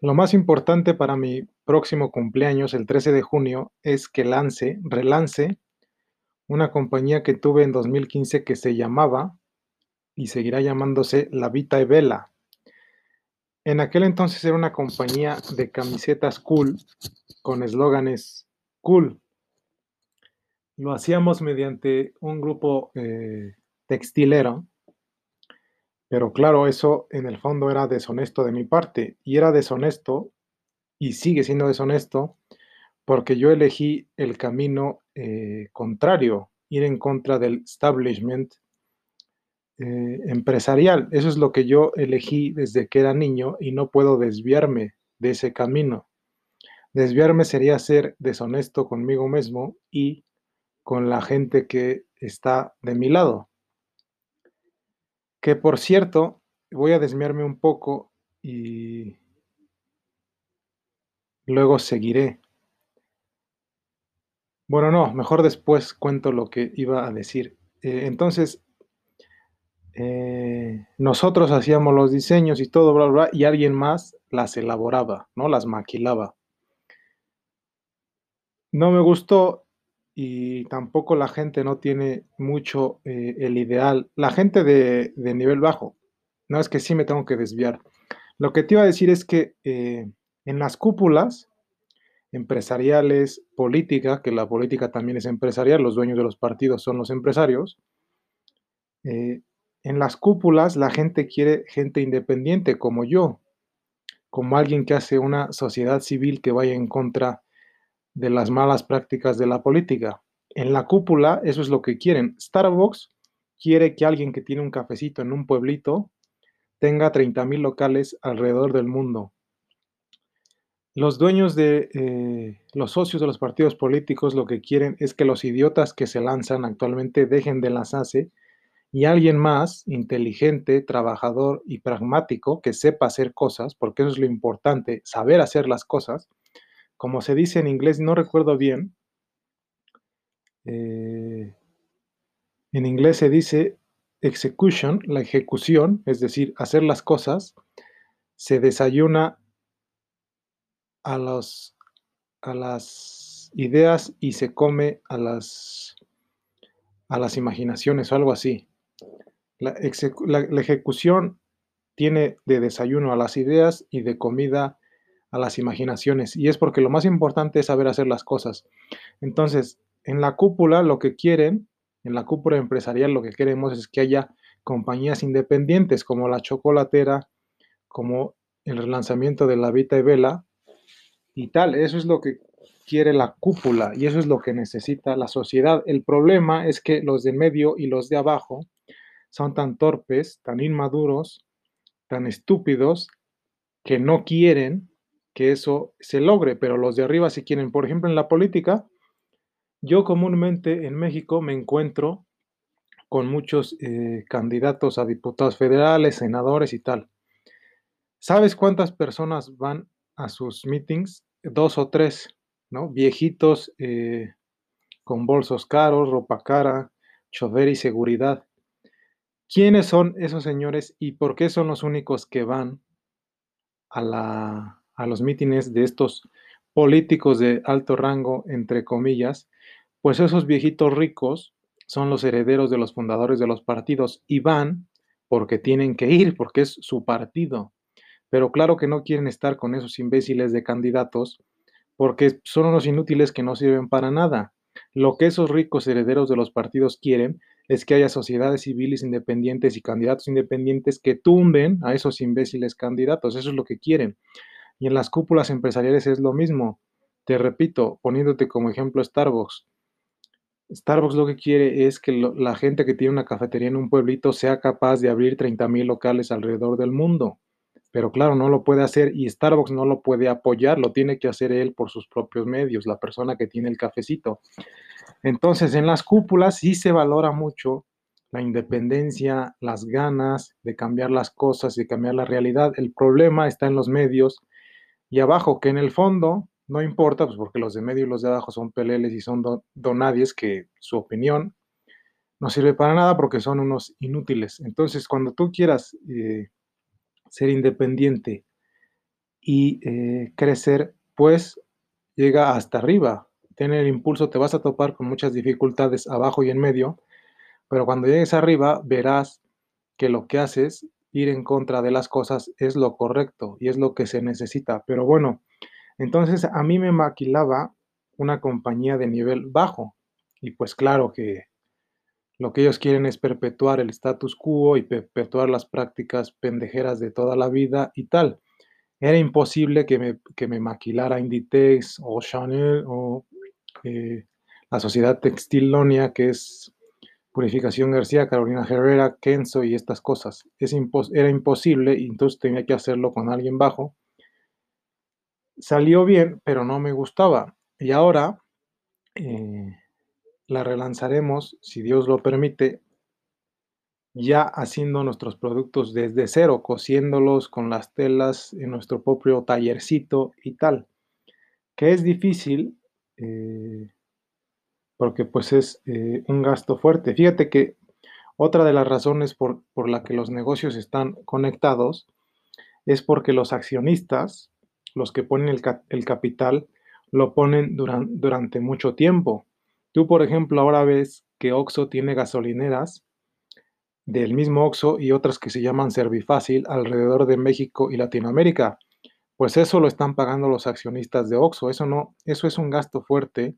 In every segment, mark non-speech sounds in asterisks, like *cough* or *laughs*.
Lo más importante para mi próximo cumpleaños, el 13 de junio, es que lance, relance una compañía que tuve en 2015 que se llamaba y seguirá llamándose La Vita e Vela. En aquel entonces era una compañía de camisetas cool con eslóganes cool. Lo hacíamos mediante un grupo eh, textilero, pero claro, eso en el fondo era deshonesto de mi parte y era deshonesto y sigue siendo deshonesto porque yo elegí el camino eh, contrario, ir en contra del establishment eh, empresarial. Eso es lo que yo elegí desde que era niño y no puedo desviarme de ese camino. Desviarme sería ser deshonesto conmigo mismo y con la gente que está de mi lado. Que por cierto, voy a desviarme un poco y luego seguiré. Bueno, no, mejor después cuento lo que iba a decir. Eh, entonces, eh, nosotros hacíamos los diseños y todo, bla, bla, y alguien más las elaboraba, ¿no? Las maquilaba. No me gustó y tampoco la gente no tiene mucho eh, el ideal. La gente de, nivel bajo, no es que sí me tengo que desviar. Lo que te iba a decir es que eh, en las cúpulas empresariales, política, que la política también es empresarial, los dueños de los partidos son los empresarios, en las cúpulas la gente quiere gente independiente como yo, como alguien que hace una sociedad civil que vaya en contra de las malas prácticas de la política. En la cúpula eso es lo que quieren. Starbucks quiere que alguien que tiene un cafecito en un pueblito tenga 30.000 locales alrededor del mundo. Los dueños de eh, los socios de los partidos políticos lo que quieren es que los idiotas que se lanzan actualmente dejen de lanzarse y alguien más inteligente, trabajador y pragmático que sepa hacer cosas, porque eso es lo importante, saber hacer las cosas. Como se dice en inglés, no recuerdo bien, eh, en inglés se dice execution, la ejecución, es decir, hacer las cosas, se desayuna a, las ideas y se come a las, a las imaginaciones o algo así. La, ejecución tiene de desayuno a las ideas y de comida a las imaginaciones. Y es porque lo más importante es saber hacer las cosas. Entonces, en la cúpula lo que quieren, en la cúpula empresarial lo que queremos es que haya compañías independientes como la chocolatera, como el relanzamiento de la Vita y Vela y tal. Eso es lo que quiere la cúpula y eso es lo que necesita la sociedad. El problema es que los de medio y los de abajo son tan torpes, tan inmaduros, tan estúpidos, que no quieren que eso se logre, pero los de arriba sí quieren. Por ejemplo, en la política, yo comúnmente en México me encuentro con muchos eh, candidatos a diputados federales, senadores y tal. ¿Sabes cuántas personas van a sus meetings? Dos o tres, ¿no? Viejitos eh, con bolsos caros, ropa cara, chofer y seguridad. ¿Quiénes son esos señores y por qué son los únicos que van a, los mítines de estos políticos de alto rango, entre comillas? Pues esos viejitos ricos son los herederos de los fundadores de los partidos y van porque tienen que ir, porque es su partido. Pero claro que no quieren estar con esos imbéciles de candidatos porque son unos inútiles que no sirven para nada. Lo que esos ricos herederos de los partidos quieren es que haya sociedades civiles independientes y candidatos independientes que tumben a esos imbéciles candidatos. Eso es lo que quieren. Y en las cúpulas empresariales es lo mismo. Te repito, poniéndote como ejemplo Starbucks. Starbucks lo que quiere es que la gente que tiene una cafetería en un pueblito sea capaz de abrir 30.000 locales alrededor del mundo. Pero claro, no lo puede hacer y Starbucks no lo puede apoyar, lo tiene que hacer él por sus propios medios, la persona que tiene el cafecito. Entonces, en las cúpulas sí se valora mucho la independencia, las ganas de cambiar las cosas, de cambiar la realidad. El problema está en los medios y abajo, que en el fondo no importa, pues porque los de medio y los de abajo son peleles y son donadies que su opinión no sirve para nada porque son unos inútiles. Entonces, cuando tú quieras eh, ser independiente y eh, crecer, pues llega hasta arriba. Tener el impulso, te vas a topar con muchas dificultades abajo y en medio, pero cuando llegues arriba verás que lo que haces, ir en contra de las cosas, es lo correcto y es lo que se necesita. Pero bueno, entonces a mí me maquilaba una compañía de nivel bajo y pues claro que lo que ellos quieren es perpetuar el status quo y perpetuar las prácticas pendejeras de toda la vida y tal. Era imposible que me, que me maquilara Inditex o Chanel o eh, la Sociedad Textil Lonia, que es Purificación García, Carolina Herrera, Kenzo y estas cosas. Es era imposible y entonces tenía que hacerlo con alguien bajo. Salió bien, pero no me gustaba. Y ahora eh, la relanzaremos, si Dios lo permite, ya haciendo nuestros productos desde cero, cosiéndolos con las telas en nuestro propio tallercito y tal. Que es difícil, eh, porque pues es eh, un gasto fuerte. Fíjate que otra de las razones por, la que los negocios están conectados es porque los accionistas, los que ponen el, capital, lo ponen durante mucho tiempo. Tú, por ejemplo, ahora ves que Oxo tiene gasolineras del mismo Oxo y otras que se llaman Servifácil alrededor de México y Latinoamérica. Pues eso lo están pagando los accionistas de Oxo. Eso no, eso es un gasto fuerte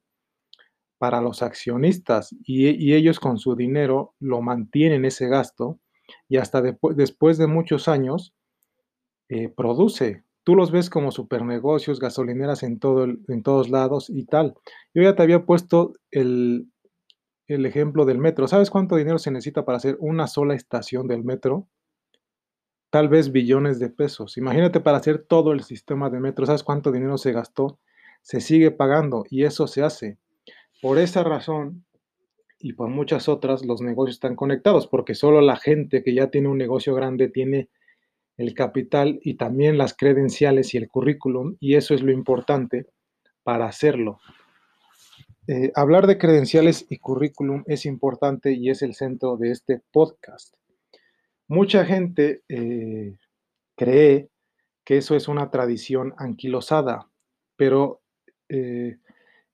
para los accionistas y, ellos con su dinero lo mantienen ese gasto y hasta después de muchos años eh, produce. Tú los ves como supernegocios, gasolineras en, todo en todos lados y tal. Yo ya te había puesto el, el ejemplo del metro. ¿Sabes cuánto dinero se necesita para hacer una sola estación del metro? Tal vez billones de pesos. Imagínate para hacer todo el sistema de metro. ¿Sabes cuánto dinero se gastó? Se sigue pagando y eso se hace. Por esa razón y por muchas otras, los negocios están conectados, porque solo la gente que ya tiene un negocio grande tiene el capital y también las credenciales y el currículum, y eso es lo importante para hacerlo. Eh, hablar de credenciales y currículum es importante y es el centro de este podcast. Mucha gente eh, cree que eso es una tradición anquilosada, pero eh,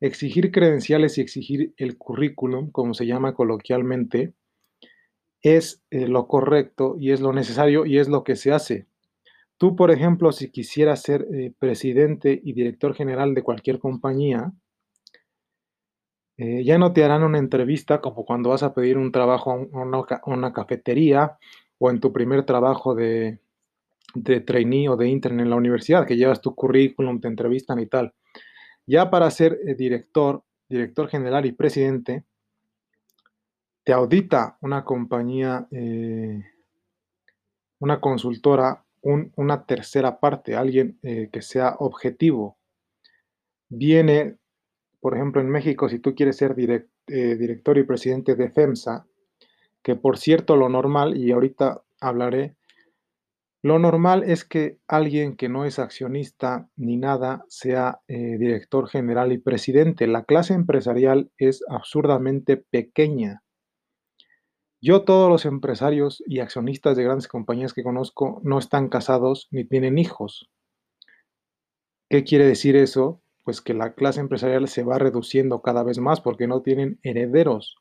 Exigir credenciales y exigir el currículum, como se llama coloquialmente, es eh, lo correcto y es lo necesario y es lo que se hace. Tú, por ejemplo, si quisieras ser eh, presidente y director general de cualquier compañía, eh, ya no te harán una entrevista como cuando vas a pedir un trabajo a una, cafetería o en tu primer trabajo de, de trainee o de intern en la universidad, que llevas tu currículum, te entrevistan y tal. Ya para ser eh, director, director general y presidente, te audita una compañía, eh, una consultora, una tercera parte, alguien eh, que sea objetivo. Viene, por ejemplo, en México, si tú quieres ser director y presidente de FEMSA, que por cierto lo normal, y ahorita hablaré lo normal es que alguien que no es accionista ni nada sea eh, director general y presidente. La clase empresarial es absurdamente pequeña. Yo todos los empresarios y accionistas de grandes compañías que conozco no están casados ni tienen hijos. ¿Qué quiere decir eso? Pues que la clase empresarial se va reduciendo cada vez más porque no tienen herederos.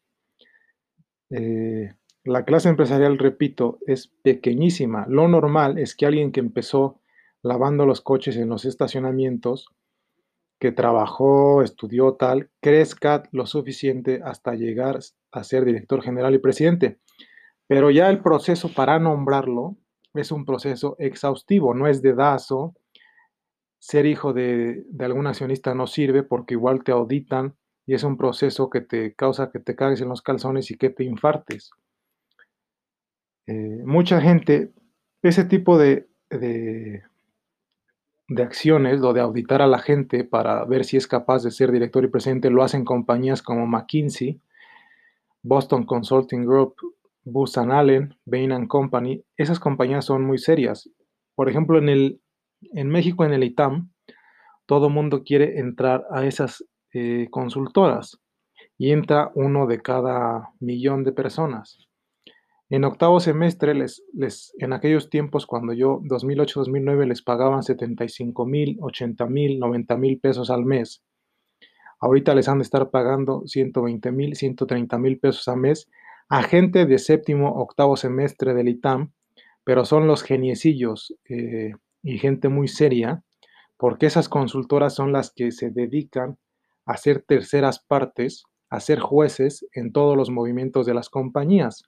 Eh, la clase empresarial, repito, es pequeñísima. Lo normal es que alguien que empezó lavando los coches en los estacionamientos, que trabajó, estudió tal, crezca lo suficiente hasta llegar a ser director general y presidente. Pero ya el proceso para nombrarlo es un proceso exhaustivo, no es de dazo. Ser hijo de, de algún accionista no sirve porque igual te auditan y es un proceso que te causa que te cagues en los calzones y que te infartes. Eh, mucha gente, ese tipo de, de, acciones, lo de auditar a la gente para ver si es capaz de ser director y presidente, lo hacen compañías como McKinsey, Boston Consulting Group, Booz Allen, Bain Company. Esas compañías son muy serias. Por ejemplo, en, el, en México, en el ITAM, todo mundo quiere entrar a esas eh, consultoras y entra uno de cada millón de personas. En octavo semestre, les, les, en aquellos tiempos, cuando yo, 2008-2009, les pagaban 75 mil, 80 mil, 90 mil pesos al mes. Ahorita les han de estar pagando 120 mil, 130 mil pesos al mes a gente de séptimo, octavo semestre del ITAM, pero son los geniecillos eh, y gente muy seria, porque esas consultoras son las que se dedican a ser terceras partes, a ser jueces en todos los movimientos de las compañías.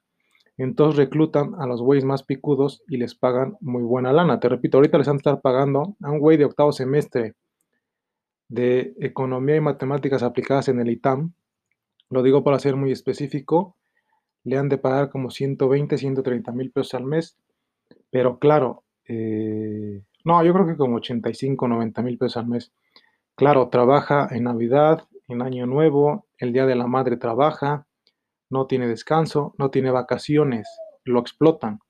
Entonces reclutan a los güeyes más picudos y les pagan muy buena lana. Te repito, ahorita les van a estar pagando a un güey de octavo semestre de Economía y Matemáticas aplicadas en el ITAM. Lo digo para ser muy específico. Le han de pagar como 120, 130 mil pesos al mes. Pero claro, eh, no, yo creo que como 85, 90 mil pesos al mes. Claro, trabaja en Navidad, en Año Nuevo, el Día de la Madre trabaja, no tiene descanso, no tiene vacaciones, lo explotan,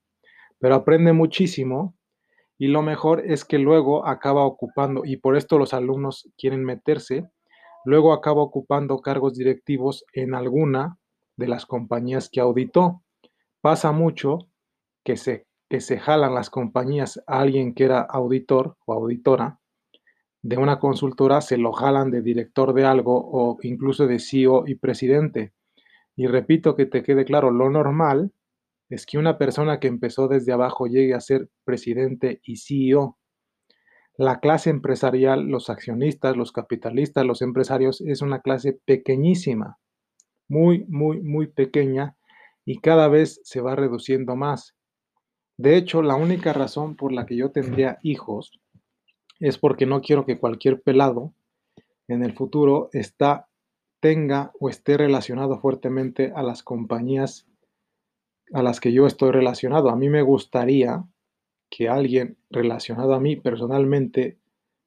pero aprende muchísimo y lo mejor es que luego acaba ocupando, y por esto los alumnos quieren meterse, luego acaba ocupando cargos directivos en alguna de las compañías que auditó. Pasa mucho que se, que se jalan las compañías a alguien que era auditor o auditora de una consultora, se lo jalan de director de algo o incluso de CEO y presidente y repito que te quede claro, lo normal es que una persona que empezó desde abajo llegue a ser presidente y CEO. La clase empresarial, los accionistas, los capitalistas, los empresarios, es una clase pequeñísima, muy, muy, muy pequeña y cada vez se va reduciendo más. De hecho, la única razón por la que yo tendría hijos es porque no quiero que cualquier pelado en el futuro está tenga o esté relacionado fuertemente a las compañías a las que yo estoy relacionado. A mí me gustaría que alguien relacionado a mí personalmente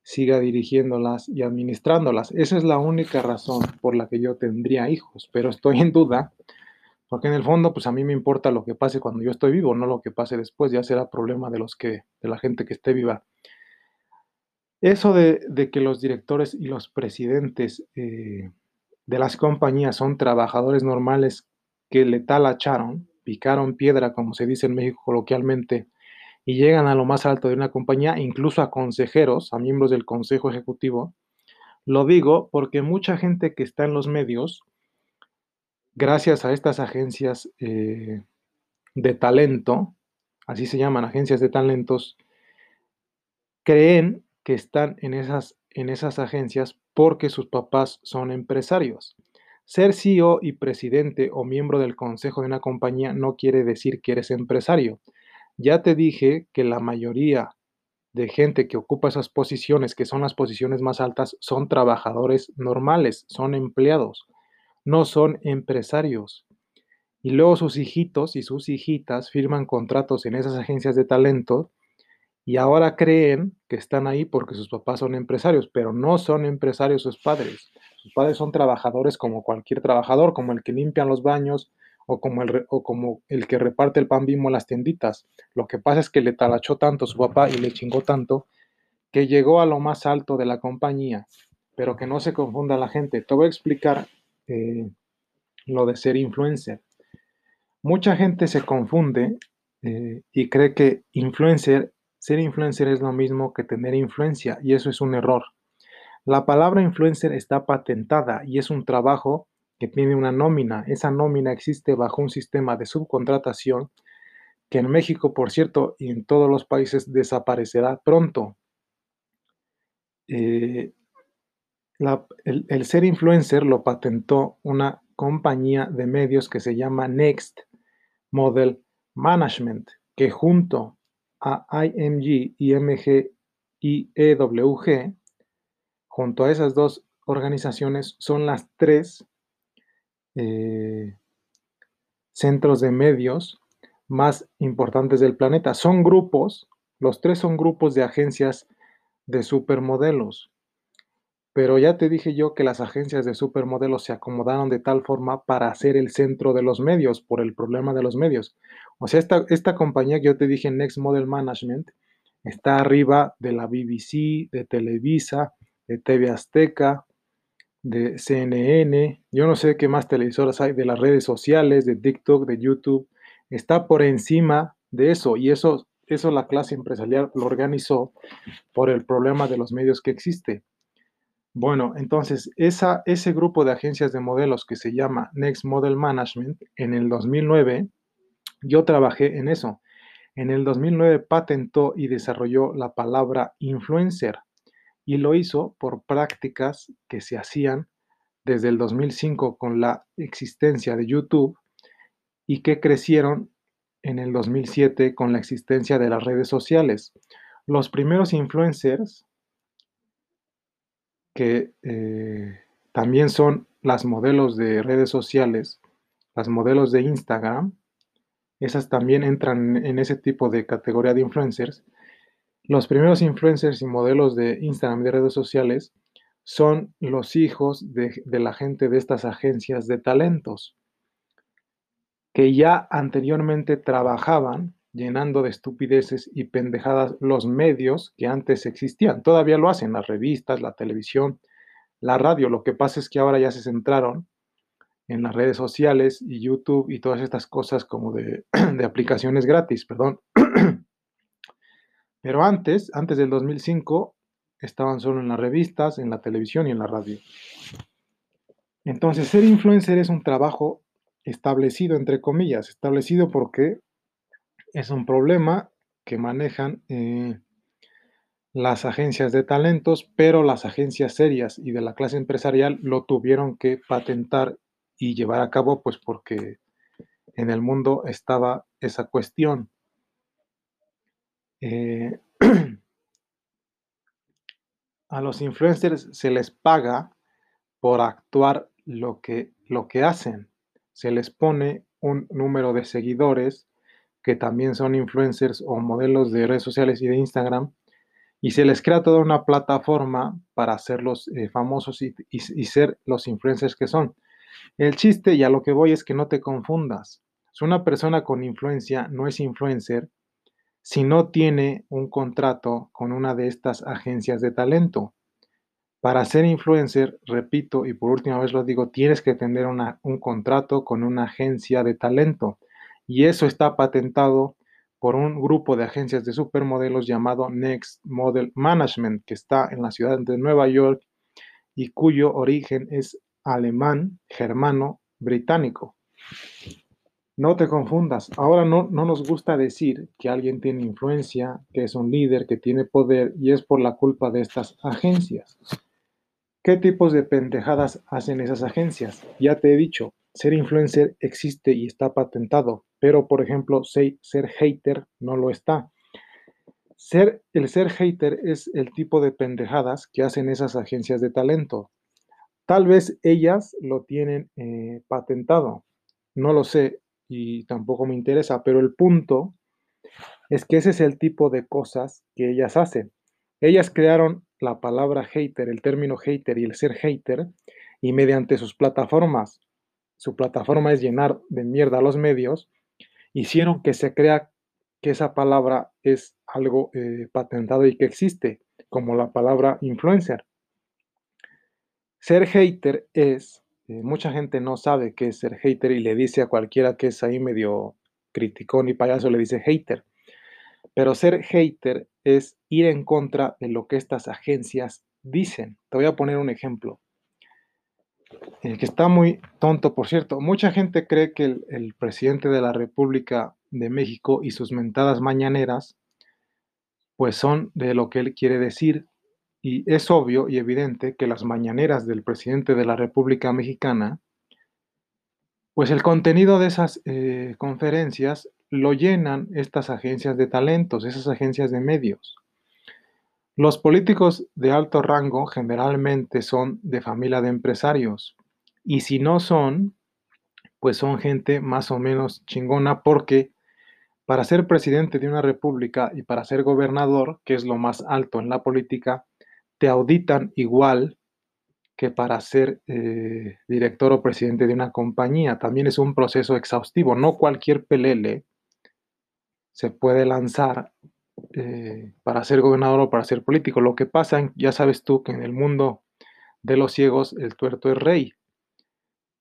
siga dirigiéndolas y administrándolas. Esa es la única razón por la que yo tendría hijos, pero estoy en duda, porque en el fondo, pues a mí me importa lo que pase cuando yo estoy vivo, no lo que pase después, ya será problema de los que, de la gente que esté viva. Eso de, que los directores y los presidentes eh, de las compañías son trabajadores normales que le talacharon, picaron piedra, como se dice en México coloquialmente, y llegan a lo más alto de una compañía, incluso a consejeros, a miembros del consejo ejecutivo. Lo digo porque mucha gente que está en los medios, gracias a estas agencias eh, de talento, así se llaman agencias de talentos, creen que están en esas, en esas agencias porque sus papás son empresarios. Ser CEO y presidente o miembro del consejo de una compañía no quiere decir que eres empresario. Ya te dije que la mayoría de gente que ocupa esas posiciones, que son las posiciones más altas, son trabajadores normales, son empleados, no son empresarios. Y luego sus hijitos y sus hijitas firman contratos en esas agencias de talento y ahora creen que están ahí porque sus papás son empresarios, pero no son empresarios sus padres. Sus padres son trabajadores como cualquier trabajador, como el que limpian los baños o como el, o como el que reparte el pan bimbo en las tienditas. Lo que pasa es que le talachó tanto su papá y le chingó tanto que llegó a lo más alto de la compañía, pero que no se confunda la gente. Te voy a explicar eh, lo de ser influencer. Mucha gente se confunde eh, y cree que influencer ser influencer es lo mismo que tener influencia y eso es un error. La palabra influencer está patentada y es un trabajo que tiene una nómina. Esa nómina existe bajo un sistema de subcontratación que en México, por cierto, y en todos los países desaparecerá pronto. Eh, el, el, ser influencer lo patentó una compañía de medios que se llama Next Model Management, que junto a IMG, y EWG, junto a esas dos organizaciones, son las tres eh, centros de medios más importantes del planeta. Son grupos, los tres son grupos de agencias de supermodelos. Pero ya te dije yo que las agencias de supermodelos se acomodaron de tal forma para ser el centro de los medios por el problema de los medios. O sea, esta, esta compañía que yo te dije, Next Model Management, está arriba de la BBC, de Televisa, de TV Azteca, de CNN, yo no sé qué más televisoras hay, de las redes sociales, de TikTok, de YouTube, está por encima de eso y eso, eso la clase empresarial lo organizó por el problema de los medios que existe. Bueno, entonces esa, ese grupo de agencias de modelos que se llama Next Model Management, en el 2009, yo trabajé en eso. En el 2009 patentó y desarrolló la palabra influencer y lo hizo por prácticas que se hacían desde el 2005 con la existencia de YouTube y que crecieron en el 2007 con la existencia de las redes sociales. Los primeros influencers, que eh, también son las modelos de redes sociales, las modelos de Instagram, esas también entran en ese tipo de categoría de influencers. Los primeros influencers y modelos de Instagram y de redes sociales son los hijos de, de la gente de estas agencias de talentos que ya anteriormente trabajaban llenando de estupideces y pendejadas los medios que antes existían. Todavía lo hacen las revistas, la televisión, la radio. Lo que pasa es que ahora ya se centraron en las redes sociales y YouTube y todas estas cosas como de, *clears throat* de aplicaciones gratis, perdón. *clears throat* Pero antes, antes del 2005, estaban solo en las revistas, en la televisión y en la radio. Entonces, ser influencer es un trabajo establecido, entre comillas, establecido porque es un problema que manejan eh, las agencias de talentos, pero las agencias serias y de la clase empresarial lo tuvieron que patentar y llevar a cabo, pues porque en el mundo estaba esa cuestión. Eh, *clears throat* a los influencers se les paga por actuar lo que, lo que hacen se les pone un número de seguidores que también son influencers o modelos de redes sociales y de Instagram, y se les crea toda una plataforma para hacerlos eh, famosos y, y, ser los influencers que son. El chiste y a lo que voy es que no te confundas. Una persona con influencia no es influencer si no tiene un contrato con una de estas agencias de talento. Para ser influencer, repito y por última vez lo digo, tienes que tener un contrato con una agencia de talento. Y eso está patentado por un grupo de agencias de supermodelos llamado Next Model Management, que está en la ciudad de Nueva York y cuyo origen es alemán, germano, británico. No te confundas. Ahora no, no nos gusta decir que alguien tiene influencia, que es un líder, que tiene poder y es por la culpa de estas agencias. ¿Qué tipos de pendejadas hacen esas agencias? Ya te he dicho, ser influencer existe y está patentado, pero por ejemplo, ser hater no lo está. Ser, el ser hater es el tipo de pendejadas que hacen esas agencias de talento. Tal vez ellas lo tienen eh, patentado, no lo sé y tampoco me interesa, pero el punto es que ese es el tipo de cosas que ellas hacen. Ellas crearon la palabra hater, el término hater y el ser hater, y mediante sus plataformas, su plataforma es llenar de mierda a los medios, hicieron que se crea que esa palabra es algo eh, patentado y que existe, como la palabra influencer. Ser hater es, eh, mucha gente no sabe qué es ser hater y le dice a cualquiera que es ahí medio criticón y payaso, le dice hater. Pero ser hater es ir en contra de lo que estas agencias dicen. Te voy a poner un ejemplo. El que está muy tonto, por cierto. Mucha gente cree que el, el, presidente de la República de México y sus mentadas mañaneras, pues son de lo que él quiere decir. Y es obvio y evidente que las mañaneras del presidente de la República Mexicana, pues el contenido de esas eh, conferencias lo llenan estas agencias de talentos, esas agencias de medios. Los políticos de alto rango generalmente son de familia de empresarios y si no son, pues son gente más o menos chingona porque para ser presidente de una república y para ser gobernador, que es lo más alto en la política, te auditan igual que para ser eh, director o presidente de una compañía. También es un proceso exhaustivo, no cualquier pelele se puede lanzar eh, para ser gobernador o para ser político. Lo que pasa, ya sabes tú, que en el mundo de los ciegos el tuerto es rey.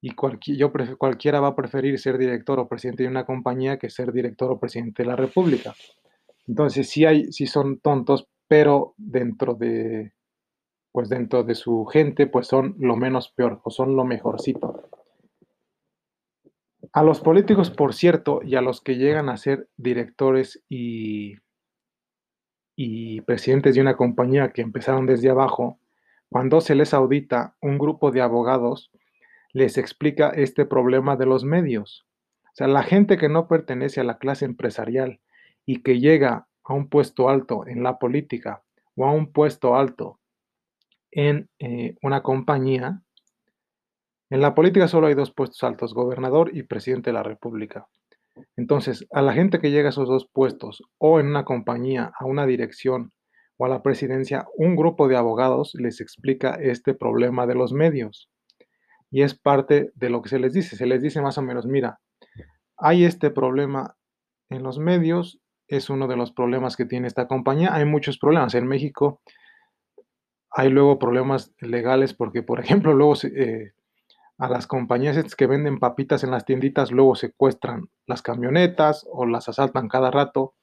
y yo cualquiera va a preferir ser director o presidente de una compañía que ser director o presidente de la república. Entonces, sí, hay, sí son tontos, pero dentro de, pues dentro de su gente, pues son lo menos peor o son lo mejorcito. A los políticos, por cierto, y a los que llegan a ser directores y, y presidentes de una compañía que empezaron desde abajo, cuando se les audita, un grupo de abogados les explica este problema de los medios. O sea, la gente que no pertenece a la clase empresarial y que llega a un puesto alto en la política o a un puesto alto en eh, una compañía, en la política solo hay dos puestos altos, gobernador y presidente de la República. Entonces, a la gente que llega a esos dos puestos o en una compañía, a una dirección o a la presidencia, un grupo de abogados les explica este problema de los medios. Y es parte de lo que se les dice. Se les dice más o menos, mira, hay este problema en los medios, es uno de los problemas que tiene esta compañía. Hay muchos problemas. En México hay luego problemas legales porque, por *laughs* ejemplo, luego eh, a las compañías que venden papitas en las tienditas luego secuestran las camionetas o las asaltan cada rato,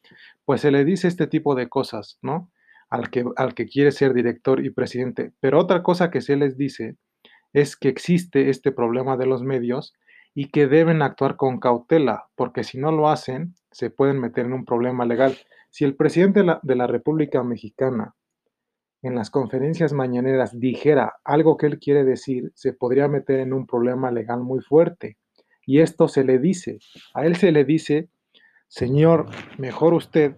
pues se le dice este tipo de cosas, ¿no? Al que, al que quiere ser director y presidente. Pero otra cosa que se les dice es que existe este problema de los medios y que deben actuar con cautela, porque si no lo hacen, se pueden meter en un problema legal. Si el presidente de la, de la República Mexicana en las conferencias mañaneras dijera algo que él quiere decir, se podría meter en un problema legal muy fuerte. Y esto se le dice, a él se le dice, Señor, mejor usted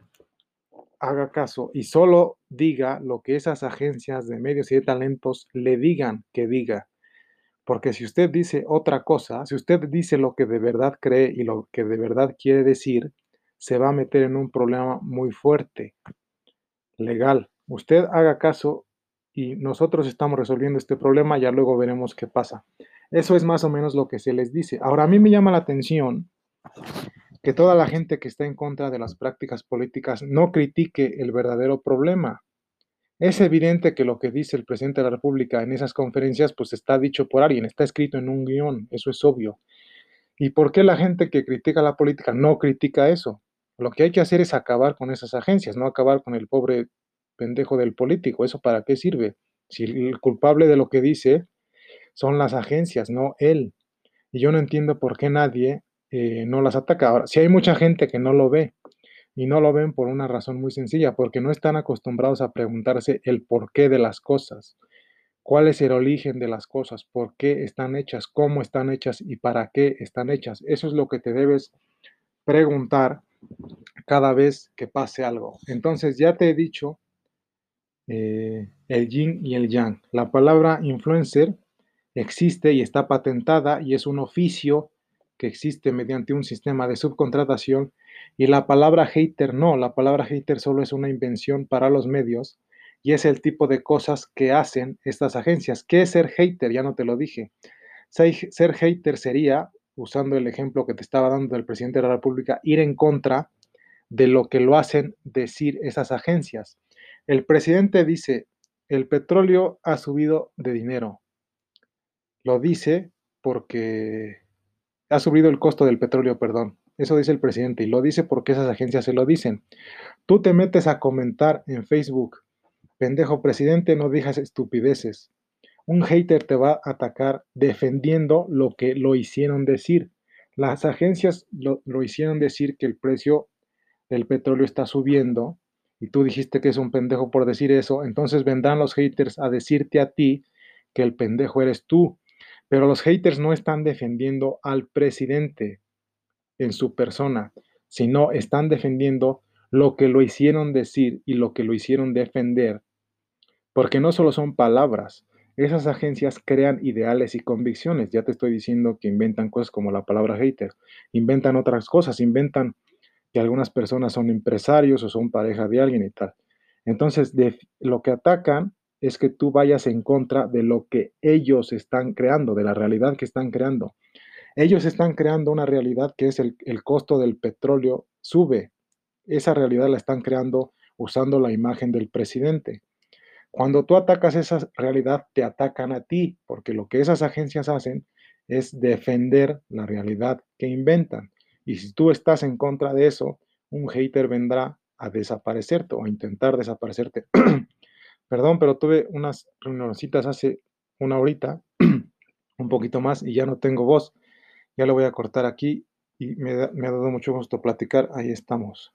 haga caso y solo diga lo que esas agencias de medios y de talentos le digan que diga. Porque si usted dice otra cosa, si usted dice lo que de verdad cree y lo que de verdad quiere decir, se va a meter en un problema muy fuerte, legal. Usted haga caso y nosotros estamos resolviendo este problema, ya luego veremos qué pasa. Eso es más o menos lo que se les dice. Ahora, a mí me llama la atención que toda la gente que está en contra de las prácticas políticas no critique el verdadero problema. Es evidente que lo que dice el presidente de la República en esas conferencias, pues está dicho por alguien, está escrito en un guion, eso es obvio. ¿Y por qué la gente que critica la política no critica eso? Lo que hay que hacer es acabar con esas agencias, no acabar con el pobre pendejo del político. ¿Eso para qué sirve? Si el culpable de lo que dice son las agencias, no él. Y yo no entiendo por qué nadie eh, no las ataca. Ahora, si hay mucha gente que no lo ve y no lo ven por una razón muy sencilla, porque no están acostumbrados a preguntarse el porqué de las cosas. ¿Cuál es el origen de las cosas? ¿Por qué están hechas? ¿Cómo están hechas? ¿Y para qué están hechas? Eso es lo que te debes preguntar cada vez que pase algo. Entonces, ya te he dicho eh, el yin y el yang. La palabra influencer existe y está patentada y es un oficio que existe mediante un sistema de subcontratación y la palabra hater no, la palabra hater solo es una invención para los medios y es el tipo de cosas que hacen estas agencias. ¿Qué es ser hater? Ya no te lo dije. Ser hater sería, usando el ejemplo que te estaba dando del presidente de la República, ir en contra de lo que lo hacen decir esas agencias. El presidente dice, el petróleo ha subido de dinero. Lo dice porque ha subido el costo del petróleo, perdón. Eso dice el presidente y lo dice porque esas agencias se lo dicen. Tú te metes a comentar en Facebook, pendejo presidente, no digas estupideces. Un hater te va a atacar defendiendo lo que lo hicieron decir. Las agencias lo, lo hicieron decir que el precio del petróleo está subiendo y tú dijiste que es un pendejo por decir eso, entonces vendrán los haters a decirte a ti que el pendejo eres tú. Pero los haters no están defendiendo al presidente en su persona, sino están defendiendo lo que lo hicieron decir y lo que lo hicieron defender. Porque no solo son palabras, esas agencias crean ideales y convicciones. Ya te estoy diciendo que inventan cosas como la palabra hater, inventan otras cosas, inventan que algunas personas son empresarios o son pareja de alguien y tal. Entonces, lo que atacan es que tú vayas en contra de lo que ellos están creando, de la realidad que están creando. Ellos están creando una realidad que es el, el costo del petróleo sube. Esa realidad la están creando usando la imagen del presidente. Cuando tú atacas esa realidad, te atacan a ti, porque lo que esas agencias hacen es defender la realidad que inventan. Y si tú estás en contra de eso, un hater vendrá a desaparecerte o a intentar desaparecerte. *clears throat* Perdón, pero tuve unas reunioncitas hace una horita, *clears throat* un poquito más, y ya no tengo voz. Ya lo voy a cortar aquí y me, me ha dado mucho gusto platicar. Ahí estamos.